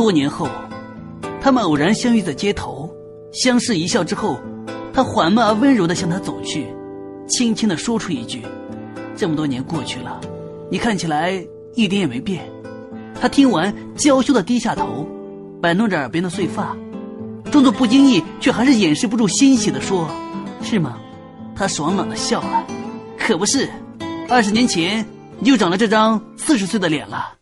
多年后，他们偶然相遇在街头，相视一笑之后，他缓慢而温柔地向他走去，轻轻地说出一句：“这么多年过去了，你看起来一点也没变。”他听完，娇羞地低下头，摆弄着耳边的碎发，装作不经意，却还是掩饰不住欣喜地说：“是吗？”他爽朗地笑了：“可不是，二十年前你就长了这张四十岁的脸了。”